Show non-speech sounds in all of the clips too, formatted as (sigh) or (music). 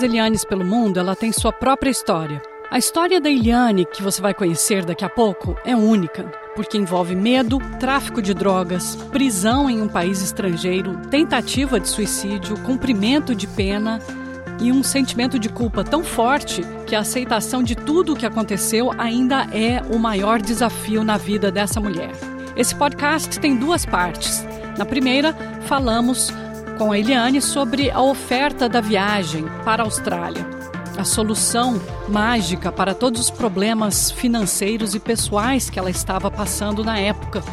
Muitas Elianes pelo mundo, ela tem sua própria história. A história da Eliane, que você vai conhecer daqui a pouco, é única, porque envolve medo, tráfico de drogas, prisão em um país estrangeiro, tentativa de suicídio, cumprimento de pena e um sentimento de culpa tão forte que a aceitação de tudo o que aconteceu ainda é o maior desafio na vida dessa mulher. Esse podcast tem duas partes. Na primeira, falamos com a Eliane sobre a oferta da viagem para a Austrália, a solução mágica para todos os problemas financeiros e pessoais que ela estava passando na época.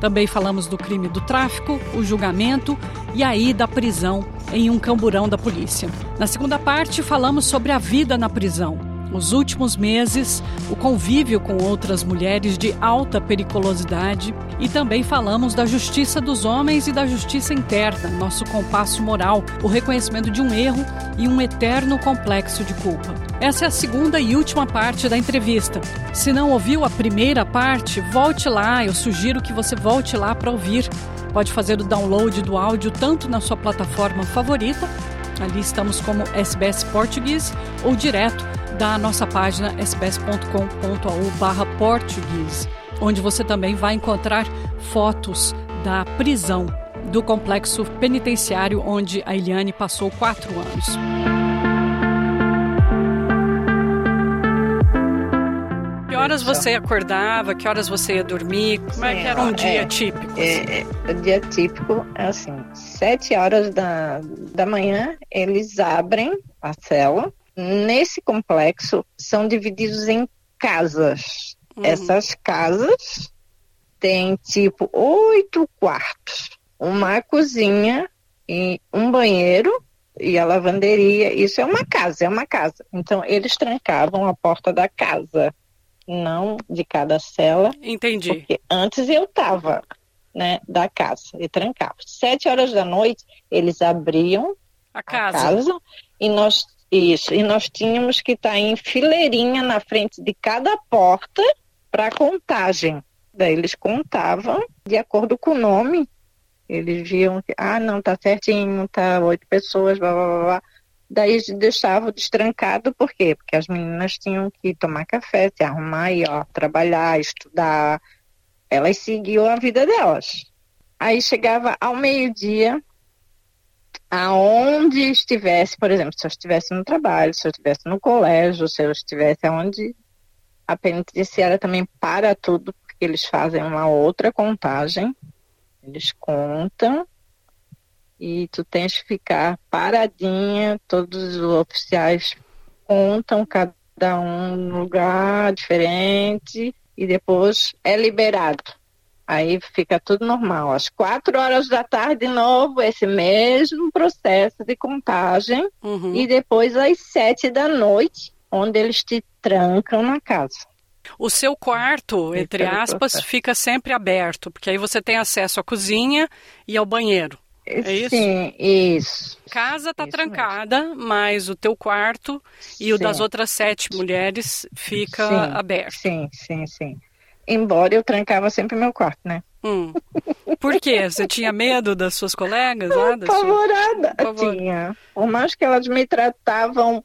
Também falamos do crime do tráfico, o julgamento e a ida à prisão em um camburão da polícia. Na segunda parte, falamos sobre a vida na prisão os últimos meses, o convívio com outras mulheres de alta periculosidade e também falamos da justiça dos homens e da justiça interna, nosso compasso moral, o reconhecimento de um erro e um eterno complexo de culpa. Essa é a segunda e última parte da entrevista. Se não ouviu a primeira parte, volte lá, eu sugiro que você volte lá para ouvir. Pode fazer o download do áudio tanto na sua plataforma favorita, ali estamos como SBS Português, ou direto da nossa página sbs.com.au português, onde você também vai encontrar fotos da prisão do complexo penitenciário onde a Eliane passou quatro anos. Que horas você acordava? Que horas você ia dormir? Como é que era um é, dia típico? É, é, o dia típico é assim, sete horas da, da manhã eles abrem a cela nesse complexo são divididos em casas. Uhum. Essas casas têm tipo oito quartos, uma cozinha e um banheiro e a lavanderia. Isso é uma casa, é uma casa. Então eles trancavam a porta da casa, não de cada cela. Entendi. Porque antes eu tava, né, da casa e trancava. Sete horas da noite eles abriam a casa, a casa e nós isso, e nós tínhamos que estar tá em fileirinha na frente de cada porta para contagem. Daí eles contavam de acordo com o nome. Eles viam que, ah, não, tá certinho, tá oito pessoas, blá, blá, blá, blá. Daí deixavam destrancado, por quê? Porque as meninas tinham que tomar café, se arrumar e, ó, trabalhar, estudar. Elas seguiam a vida delas. Aí chegava ao meio-dia, aonde estivesse, por exemplo, se eu estivesse no trabalho, se eu estivesse no colégio, se eu estivesse aonde a penitenciária também para tudo, porque eles fazem uma outra contagem, eles contam e tu tens que ficar paradinha, todos os oficiais contam cada um num lugar diferente e depois é liberado. Aí fica tudo normal. Às quatro horas da tarde, de novo, esse mesmo processo de contagem. Uhum. E depois às sete da noite, onde eles te trancam na casa. O seu quarto, entre aspas, fica sempre aberto, porque aí você tem acesso à cozinha e ao banheiro. É isso? Sim, isso. Casa está trancada, mesmo. mas o teu quarto e sim. o das outras sete mulheres fica sim, aberto. Sim, sim, sim. Embora eu trancava sempre meu quarto, né? Hum. Por quê? Você tinha medo das suas colegas lá? Apavorada. Sua... Tinha. Por mais que elas me tratavam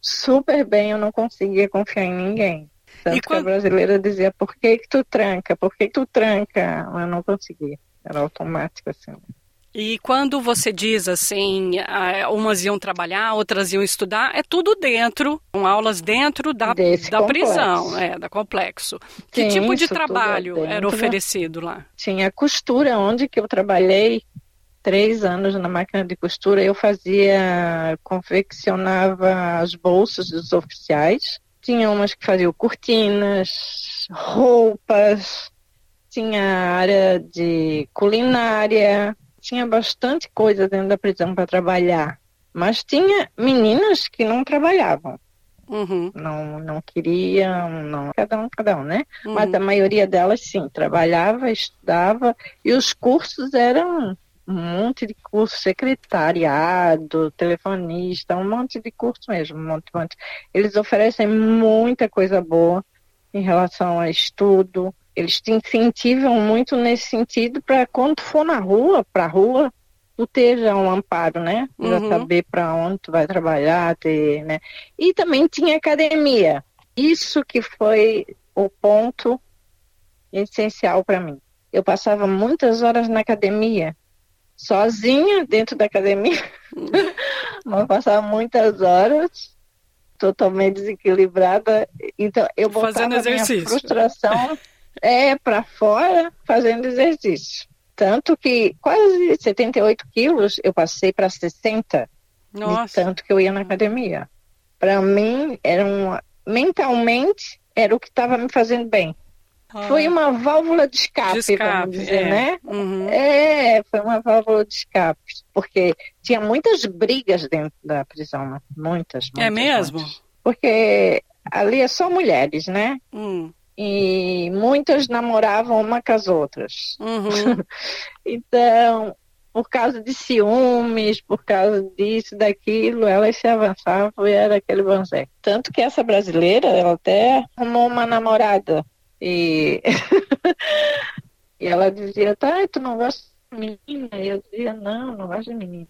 super bem, eu não conseguia confiar em ninguém. Tanto e quando... que a brasileira dizia, por que que tu tranca? Por que que tu tranca? Eu não conseguia. Era automático assim. E quando você diz assim, umas iam trabalhar, outras iam estudar, é tudo dentro, com aulas dentro da, da prisão, é, da complexo. Que Sim, tipo de trabalho era oferecido lá? Tinha costura, onde que eu trabalhei três anos na máquina de costura, eu fazia, confeccionava as bolsas dos oficiais. Tinha umas que faziam cortinas, roupas, tinha área de culinária, tinha bastante coisa dentro da prisão para trabalhar. Mas tinha meninas que não trabalhavam. Uhum. Não, não queriam, não, cada um, cada um, né? Uhum. Mas a maioria delas sim, trabalhava, estudava, e os cursos eram um monte de curso, secretariado, telefonista, um monte de curso mesmo, um monte, um monte. Eles oferecem muita coisa boa em relação a estudo, eles te incentivam muito nesse sentido para quando for na rua, para a rua, por ter já um amparo, né? Já Uhum. saber para onde tu vai trabalhar, ter, né? E também tinha academia. Isso que foi o ponto essencial para mim. Eu passava muitas horas na academia, sozinha dentro da academia, (laughs) mas passava muitas horas totalmente desequilibrada. Então eu botava Fazendo minha exercício. frustração é para fora fazendo exercício. Tanto que quase 78 quilos eu passei para 60 de Nossa. tanto que eu ia na academia. Para mim, era um, mentalmente, era o que estava me fazendo bem. Foi uma válvula de escape, Ah. De escape, vamos dizer, é. né? Uhum. É, foi uma válvula de escape. Porque tinha muitas brigas dentro da prisão, muitas, muitas. É mesmo? muitas. Porque ali é só mulheres, né? Hum. E muitas namoravam uma com as outras. Uhum. (laughs) Então, por causa de ciúmes, por causa disso, daquilo, elas se avançavam e era aquele banzé. Tanto que essa brasileira, ela até arrumou uma namorada. E, (laughs) e ela dizia, tá, tu não gosta de menina? E eu dizia, não, não gosto de menina.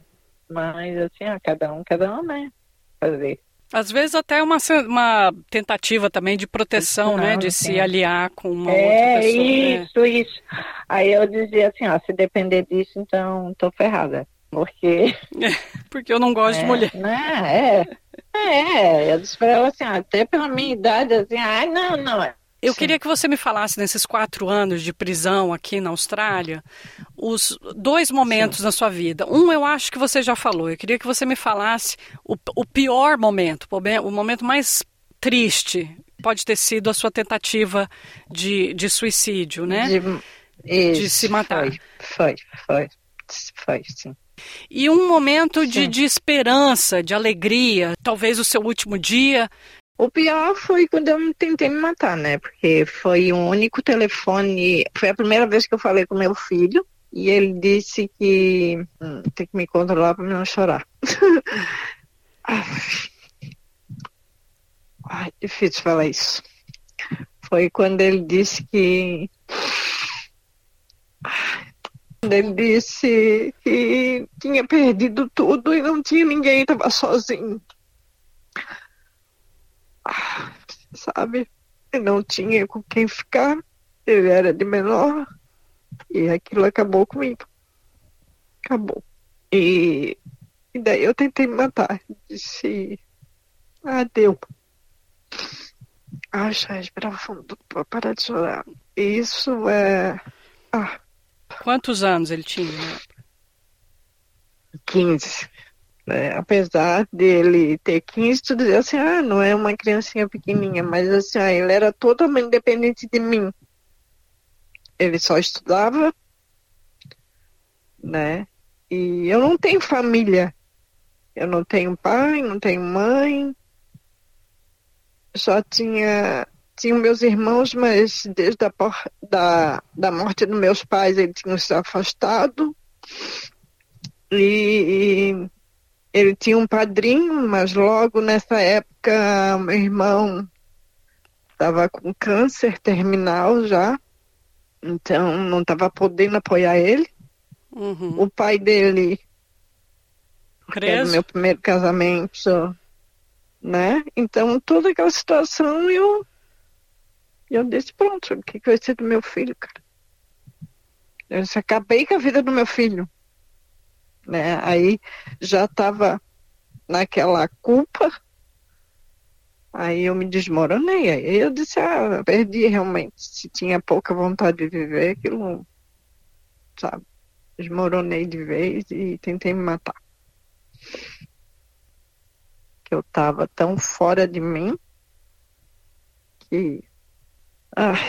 Mas assim, ó, cada um, cada um, né? Fazer. Às vezes até uma, uma tentativa também de proteção, né? De sim. se aliar com uma é, outra pessoa. né? isso, isso. Aí eu dizia assim, ó, se depender disso, então tô ferrada. Porque (laughs) Porque eu não gosto de É, mulher. Né? É. É, eu disse pra ela assim, até pela minha idade, assim, ai, não, não. Eu Sim. queria que você me falasse nesses quatro anos de prisão aqui na Austrália, os dois momentos na sua vida. Um eu acho que você já falou. Eu queria que você me falasse o, o pior momento, o momento mais triste. Pode ter sido a sua tentativa de, de suicídio, né? De, De se matar. Foi, foi, foi, foi, sim. E um momento de, Sim. de esperança, de alegria, talvez o seu último dia. O pior foi quando eu tentei me matar, né? Porque foi o único telefone. Foi a primeira vez que eu falei com meu filho. E ele disse que hum, tem que me controlar para não chorar. (laughs) Ai, difícil falar isso. Foi quando ele disse que. Quando ele disse que tinha perdido tudo e não tinha ninguém, estava sozinho. Sabe? E não tinha com quem ficar. Ele era de menor. E aquilo acabou comigo. Acabou. E, e daí eu tentei me matar. Disse, ah, deu. Ah, já respirava fundo para de chorar. Isso é. Ah, Quantos anos ele tinha? né? 15. Né? Apesar dele ter 15, tu dizia assim, ah, não é uma criancinha pequenininha, mas assim, ah, ele era totalmente dependente de mim. Ele só estudava, né? E eu não tenho família. Eu não tenho pai, não tenho mãe. Só tinha tinha meus irmãos, mas desde a da, da morte dos meus pais eles tinham se afastado. E, e ele tinha um padrinho, mas logo nessa época meu irmão estava com câncer terminal já, então não estava podendo apoiar ele. Uhum. O pai dele, que era Preso? do meu primeiro casamento, né? Então toda aquela situação eu eu disse pronto, o que, que vai ser do meu filho, cara? Eu acabei com a vida do meu filho né? Aí já estava naquela culpa. Aí eu me desmoronei. Aí eu disse, ah, perdi realmente. Se tinha pouca vontade de viver, aquilo, sabe? Desmoronei de vez e tentei me matar. Que eu estava tão fora de mim que. Ai,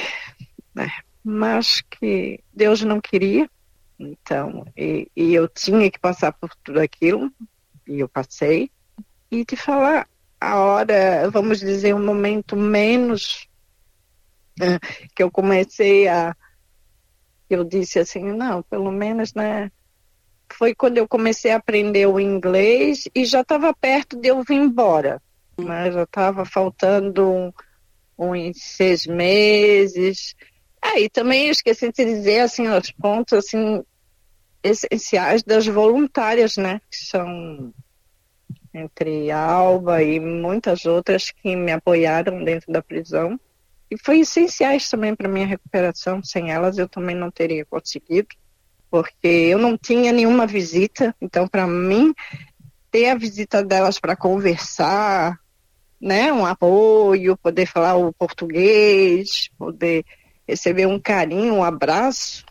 né? Mas que Deus não queria. Então, e, e eu tinha que passar por tudo aquilo, e eu passei. E te falar, a hora, vamos dizer, um momento menos né, que eu comecei a. Eu disse assim, não, pelo menos, né? Foi quando eu comecei a aprender o inglês e já estava perto de eu vir embora. Né? Já estava faltando uns seis meses. Ah, e também esqueci de dizer, assim, aos pontos, assim, essenciais das voluntárias, né? Que são entre Alba e muitas outras que me apoiaram dentro da prisão. E foi essenciais também para minha recuperação. Sem elas eu também não teria conseguido, porque eu não tinha nenhuma visita. Então, para mim, ter a visita delas para conversar, né, um apoio, poder falar o português, poder receber um carinho, um abraço,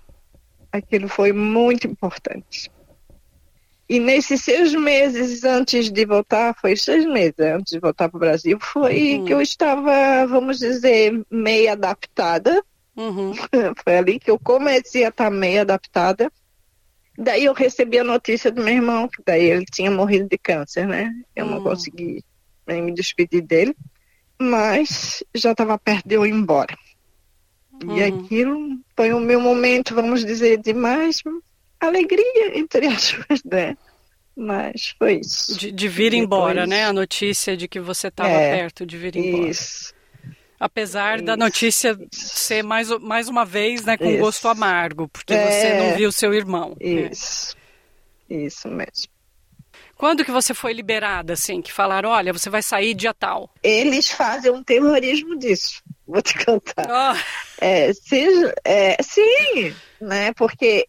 aquilo foi muito importante. E nesses seis meses antes de voltar, foi seis meses antes de voltar para o Brasil, foi uhum. que eu estava, vamos dizer, meio adaptada. Uhum. (laughs) foi ali que eu comecei a estar meio adaptada. Daí eu recebi a notícia do meu irmão, que daí ele tinha morrido de câncer, né? Eu uhum. não consegui me despedir dele, mas já estava perto de eu ir embora. E uhum. aquilo foi o meu momento, vamos dizer, de mais alegria, entre (laughs) aspas, né? Mas foi isso. De, de vir Depois... embora, né? A notícia de que você estava é, perto de vir embora. Isso. Apesar isso, da notícia isso. ser mais, mais uma vez, né, com isso. gosto amargo, porque é, você não viu seu irmão. Né? Isso. Né? Isso mesmo. Quando que você foi liberada, assim, que falaram, olha, você vai sair dia tal? Eles fazem um terrorismo disso, (laughs) vou te contar. Oh. É, seja, é, sim, né, porque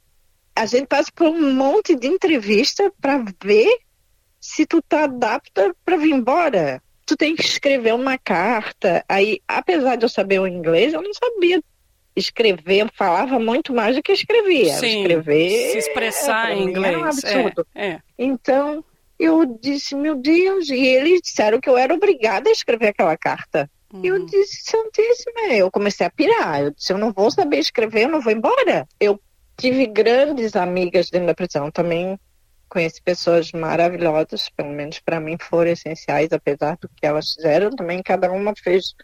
a gente passa por um monte de entrevista para ver se tu tá adapta para vir embora. Tu tem que escrever uma carta. Aí, apesar de eu saber o inglês, eu não sabia escrever, falava muito mais do que escrevia. Sim, escrever se expressar em inglês. um absurdo. É, é. Então, eu disse, meu Deus, e eles disseram que eu era obrigada a escrever aquela carta. Uhum. Eu disse, Santíssima, eu comecei a pirar. Eu disse, eu não vou saber escrever, eu não vou embora. Eu tive grandes amigas dentro da prisão. Também conheci pessoas maravilhosas, pelo menos para mim foram essenciais, apesar do que elas fizeram. Também cada uma fez.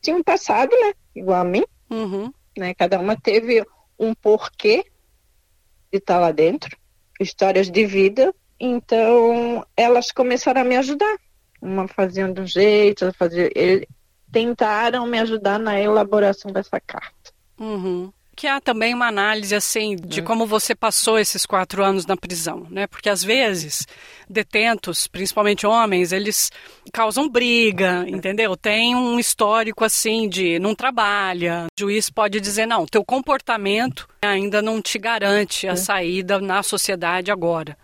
Tinha um passado, né? Igual a mim. Uhum. Né? Cada uma teve um porquê de estar lá dentro, histórias de vida. Então, elas começaram a me ajudar. Uma fazendo de um jeito, outra fazia. Tentaram me ajudar na elaboração dessa carta. Uhum que há também uma análise assim de é. como você passou esses quatro anos na prisão, né? Porque às vezes detentos, principalmente homens, eles causam briga, entendeu? Tem um histórico assim de não trabalha. O juiz pode dizer não, teu comportamento ainda não te garante a é. saída na sociedade agora.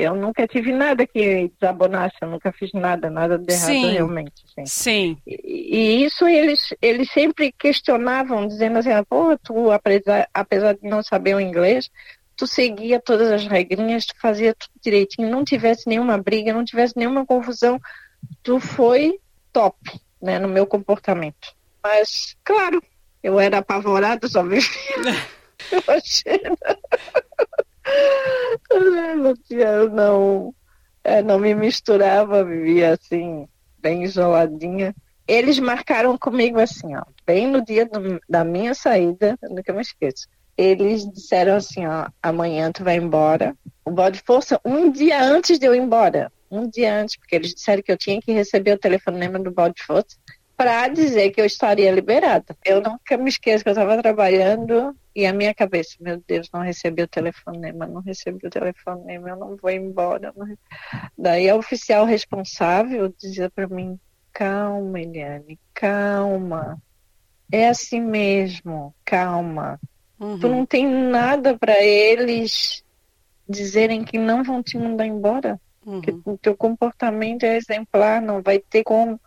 Eu nunca tive nada que desabonasse, eu nunca fiz nada, nada de errado sim, realmente. Sim. sim. E, e, isso eles, eles sempre questionavam, dizendo assim, ah, pô, tu, apesar, apesar de não saber o inglês, tu seguia todas as regrinhas, tu fazia tudo direitinho, não tivesse nenhuma briga, não tivesse nenhuma confusão, tu foi top, né, no meu comportamento. Mas, claro, eu era apavorada, só vivia. (laughs) (laughs) Eu não, é, não me misturava, vivia assim, bem isoladinha. Eles marcaram comigo assim, ó, bem no dia do, da minha saída, nunca me esqueço. Eles disseram assim, ó, amanhã tu vai embora. O bode força um dia antes de eu ir embora. Um dia antes, porque eles disseram que eu tinha que receber o telefonema do bode força para dizer que eu estaria liberada. Eu nunca me esqueço que eu estava trabalhando e a minha cabeça, meu Deus, não recebi o telefonema, não recebi o telefonema, eu não vou embora. Não... Daí a oficial responsável dizia para mim, calma, Eliane, calma. É assim mesmo, calma. Uhum. Tu não tem nada para eles dizerem que não vão te mandar embora. Uhum. Que o teu comportamento é exemplar, não vai ter como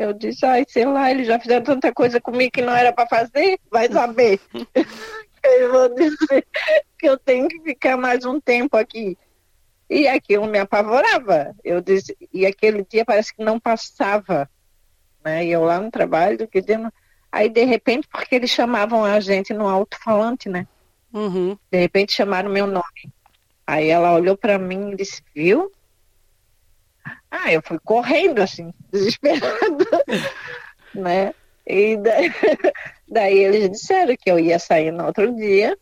eu disse, ai, sei lá, eles já fizeram tanta coisa comigo que não era para fazer, vai saber. (laughs) eu vou dizer que eu tenho que ficar mais um tempo aqui. E aquilo me apavorava. Eu disse, e aquele dia parece que não passava. Né? E eu lá no trabalho, que deu... aí de repente, porque eles chamavam a gente no alto-falante, né? Uhum. De repente chamaram meu nome. Aí ela olhou para mim e disse, viu? Ah, eu fui correndo assim, desesperada, (laughs) né? E daí, (laughs) daí, eles disseram que eu ia sair no outro dia,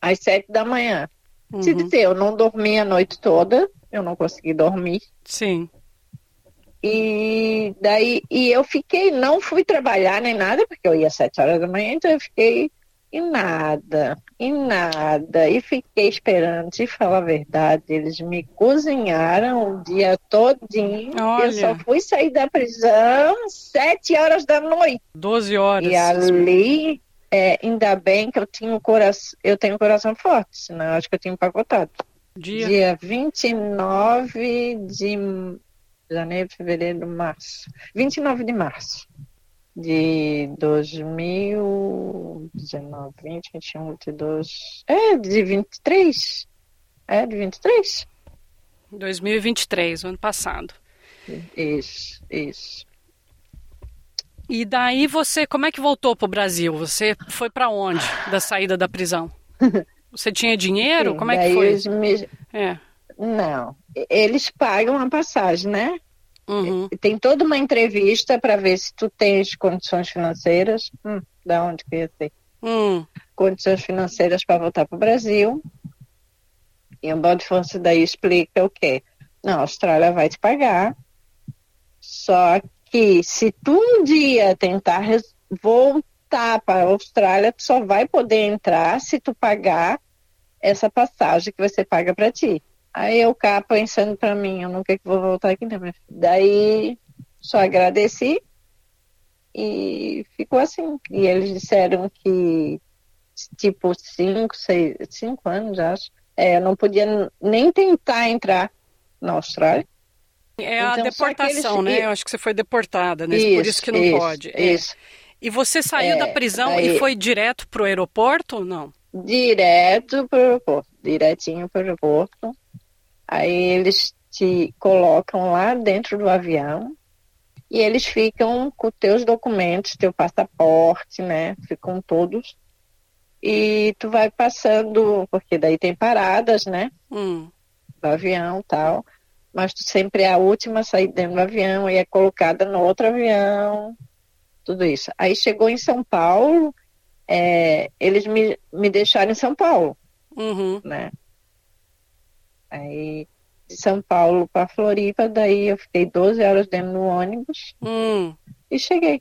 às sete da manhã. Uhum. Se dizer, eu não dormi a noite toda, eu não consegui dormir. Sim. E daí, e eu fiquei, não fui trabalhar nem nada, porque eu ia às sete horas da manhã, então eu fiquei E nada, e nada. E fiquei esperando, se falar a verdade, eles me cozinharam o dia todinho. Olha. Eu só fui sair da prisão sete horas da noite. Doze horas. E ali, é, ainda bem que eu tinha o coração, eu tenho um coração forte, senão acho que eu tinha empacotado. Dia. Dia 29 de janeiro, fevereiro, março. 29 de março de 2019, 20, 21, 22. É, de 23. É, de 23? 2023, o ano passado. Isso, isso. E daí você, como é que voltou pro Brasil? Você foi para onde da saída da prisão? (laughs) Você tinha dinheiro? Sim, como é que foi? me- É. Não, eles pagam a passagem, né? Uhum. Tem toda uma entrevista para ver se tu tens condições financeiras. Hum, da onde que ia ter? Hum. Condições financeiras para voltar para o Brasil. E o Bode Fonse daí explica o quê? Não, a Austrália vai te pagar. Só que se tu um dia tentar voltar para a Austrália, tu só vai poder entrar se tu pagar essa passagem que você paga para ti. Aí eu cá pensando para mim, eu nunca vou voltar aqui, né? Daí só agradeci e ficou assim. E eles disseram que tipo cinco, seis, cinco anos, acho. É, eu não podia nem tentar entrar na Austrália. É a Então, deportação, eles- né? Eu acho que você foi deportada, né? Por isso que não isso, pode. É. Isso. E você saiu É, da prisão e daí- foi direto pro aeroporto? Não. Direto para o aeroporto, direitinho para o aeroporto. Aí eles te colocam lá dentro do avião e eles ficam com teus documentos, teu passaporte, né? Ficam todos. E tu vai passando, porque daí tem paradas, né? Hum. do avião tal, mas tu sempre é a última a sair dentro do avião e é colocada no outro avião, tudo isso. Aí chegou em São Paulo, é, eles me, me deixaram em São Paulo, Uhum. né? Aí de São Paulo para Floripa, daí eu fiquei 12 horas dentro do ônibus Hum. e cheguei.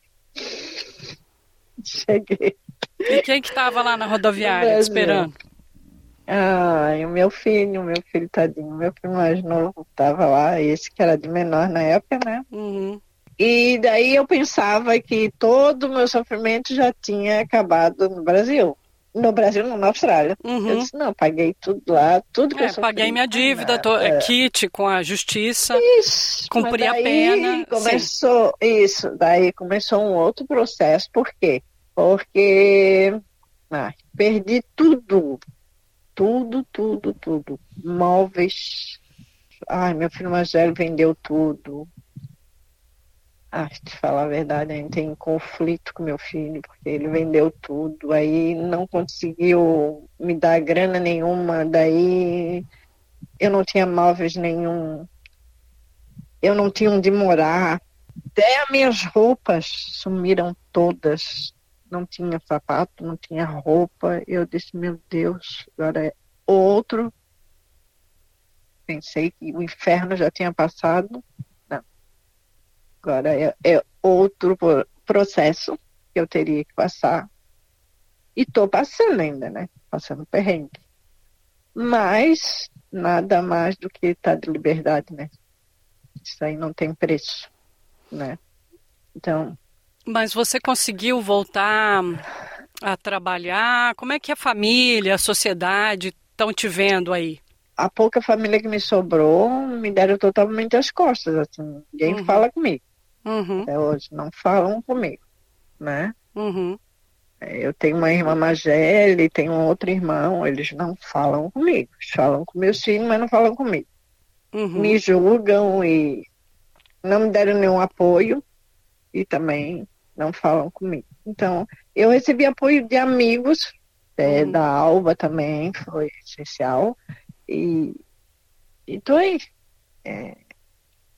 Cheguei. E quem que tava lá na rodoviária esperando? Ai, o meu filho, o meu filho tadinho, o meu filho mais novo tava lá, esse que era de menor na época, né? Uhum. E daí eu pensava que todo o meu sofrimento já tinha acabado no Brasil. No Brasil, não, na Austrália. Eu Uhum. disse, não, paguei tudo lá, tudo que eu É, sofri. paguei minha dívida, tô, É. é, kit com a justiça. Isso, cumpri mas a daí pena, Começou isso, daí começou um outro processo. Por quê? Porque ai, perdi tudo. Tudo, tudo, tudo. Móveis. Ai, meu filho mais velho vendeu tudo. Ah, te falar a verdade, a gente tem um conflito com meu filho, porque ele vendeu tudo, aí não conseguiu me dar grana nenhuma, daí eu não tinha móveis nenhum, eu não tinha onde morar, até as minhas roupas sumiram todas, não tinha sapato, não tinha roupa, eu disse, meu Deus, agora é outro. Pensei que o inferno já tinha passado. Agora é, é outro pro- processo que eu teria que passar. E estou passando ainda, né? Passando perrengue. Mas nada mais do que estar de liberdade, né? Isso aí não tem preço, né? Então, Mas você conseguiu voltar a trabalhar? Como é que a família, a sociedade estão te vendo aí? a pouca família que me sobrou me deram totalmente as costas, assim. Ninguém Uhum. fala comigo Uhum, até hoje, não falam comigo, né? uhum, Eu tenho uma irmã mais velha e tenho um outro irmão, eles não falam comigo. Falam com meus filhos, mas não falam comigo. uhum. Me julgam e não me deram nenhum apoio e também não falam comigo. Então, eu recebi apoio de amigos, é, Uhum. da Alba também, foi essencial. E estou aí. É,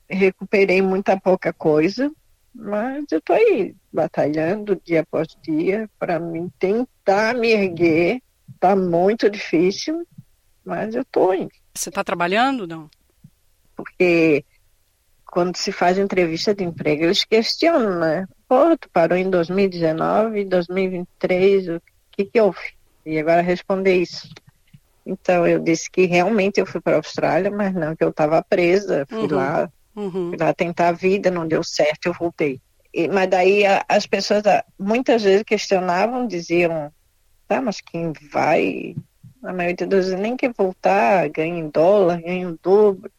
recuperei muita pouca coisa, mas eu estou aí, batalhando dia após dia para mim tentar me erguer. Está muito difícil, mas eu estou indo. Você está trabalhando? Não. Porque quando se faz entrevista de emprego, eles questionam, né? Pô, tu parou em 2019, 2023, o que que houve? E agora responder isso. Então eu disse que realmente eu fui para a Austrália, mas não que eu estava presa. Fui uhum. lá, uhum. fui lá tentar a vida, não deu certo, eu voltei. E, mas daí a, as pessoas muitas vezes questionavam, diziam, tá, mas quem vai, a maioria das vezes nem quer voltar, ganha em dólar, ganha o dobro.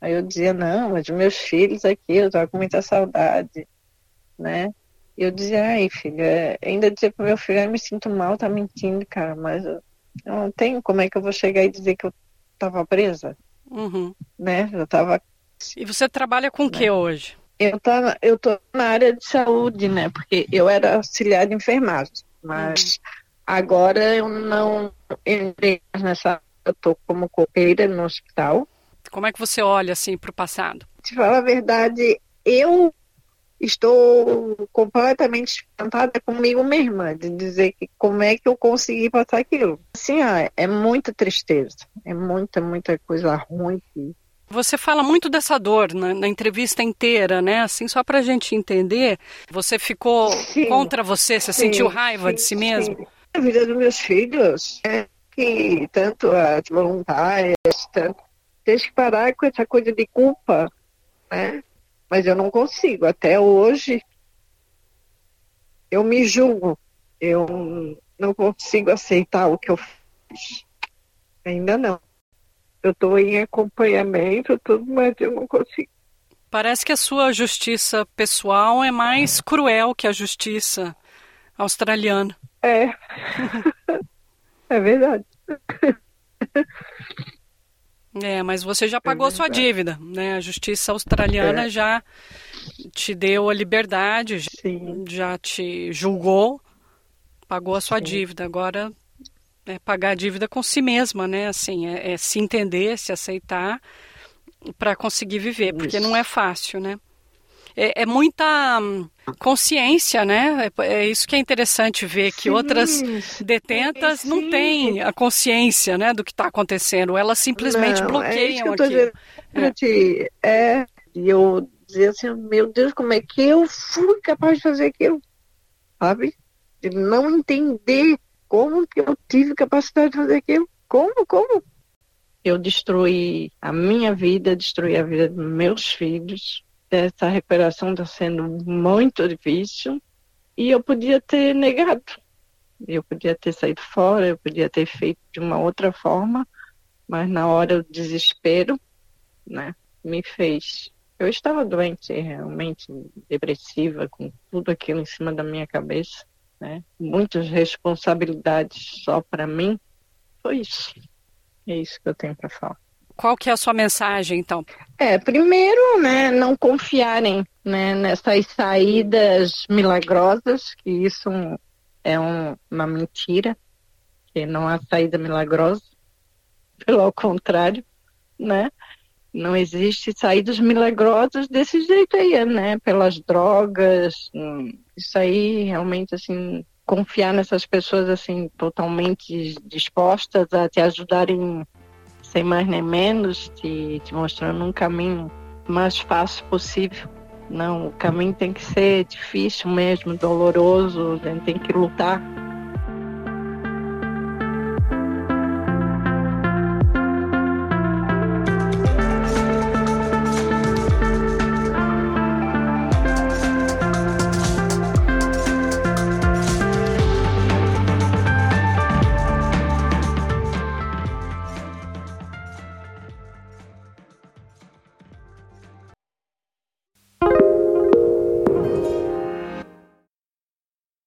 Aí eu dizia, não, mas meus filhos aqui, eu tava com muita saudade, né? E eu dizia, ai, filha, ainda dizer pro meu filho, eu me sinto mal, tá mentindo, cara, mas eu não tenho como é que eu vou chegar e dizer que eu tava presa, uhum. né? Eu tava... E você trabalha com o né? que hoje? Eu, tô, eu tô na área de saúde, né? Porque eu era auxiliar de enfermagem, mas uhum. agora eu não entrei nessa... Eu tô como copeira no hospital, como é que você olha assim para o passado? Te falar a verdade, eu estou completamente espantada comigo mesma de dizer que como é que eu consegui passar aquilo. Assim, ó, é muita tristeza, é muita, muita coisa ruim. Você fala muito dessa dor na, na entrevista inteira, né? Assim, só para a gente entender, você ficou sim, contra você, você sim, sentiu raiva sim, de si mesmo? A vida dos meus filhos é que tanto as voluntárias, tanto tem que parar com essa coisa de culpa, né? Mas eu não consigo. Até hoje, eu me julgo. Eu não consigo aceitar o que eu fiz. Ainda não. Eu estou em acompanhamento, tudo, mas eu não consigo. Parece que a sua justiça pessoal é mais cruel que a justiça australiana. É. (laughs) é verdade. É, mas você já pagou é sua dívida, né? A justiça australiana é. já te deu a liberdade, Sim. já te julgou, pagou a sua Sim. dívida. Agora é pagar a dívida com si mesma, né? Assim, é, é se entender, se aceitar para conseguir viver, porque não é fácil, né? é, é muita hum, consciência, né? É, é, isso que é interessante ver que sim, outras detentas sim. não têm a consciência, né, do que está acontecendo. Elas simplesmente não, é bloqueiam é aquilo. É. é, e eu dizia assim, meu Deus, como é que eu fui capaz de fazer aquilo? Sabe? De não entender como que eu tive capacidade de fazer aquilo. Como, como? Eu destruí a minha vida, destruí a vida dos meus filhos, essa recuperação está sendo muito difícil e eu podia ter negado. Eu podia ter saído fora, eu podia ter feito de uma outra forma, mas na hora o desespero, né, me fez. Eu estava doente, realmente depressiva, com tudo aquilo em cima da minha cabeça, né? Muitas responsabilidades só para mim. Foi isso. É isso que eu tenho para falar. Qual que é a sua mensagem, então? É, primeiro, né, não confiarem né, nessas saídas milagrosas, que isso é um, uma mentira, que não há saída milagrosa, pelo contrário, né? Não existe saídas milagrosas desse jeito aí, né? Pelas drogas, hum, isso aí realmente assim confiar nessas pessoas assim totalmente dispostas a te ajudarem sem mais nem menos, te, te mostrando um caminho mais fácil possível. Não, o caminho tem que ser difícil mesmo, doloroso, a gente tem que lutar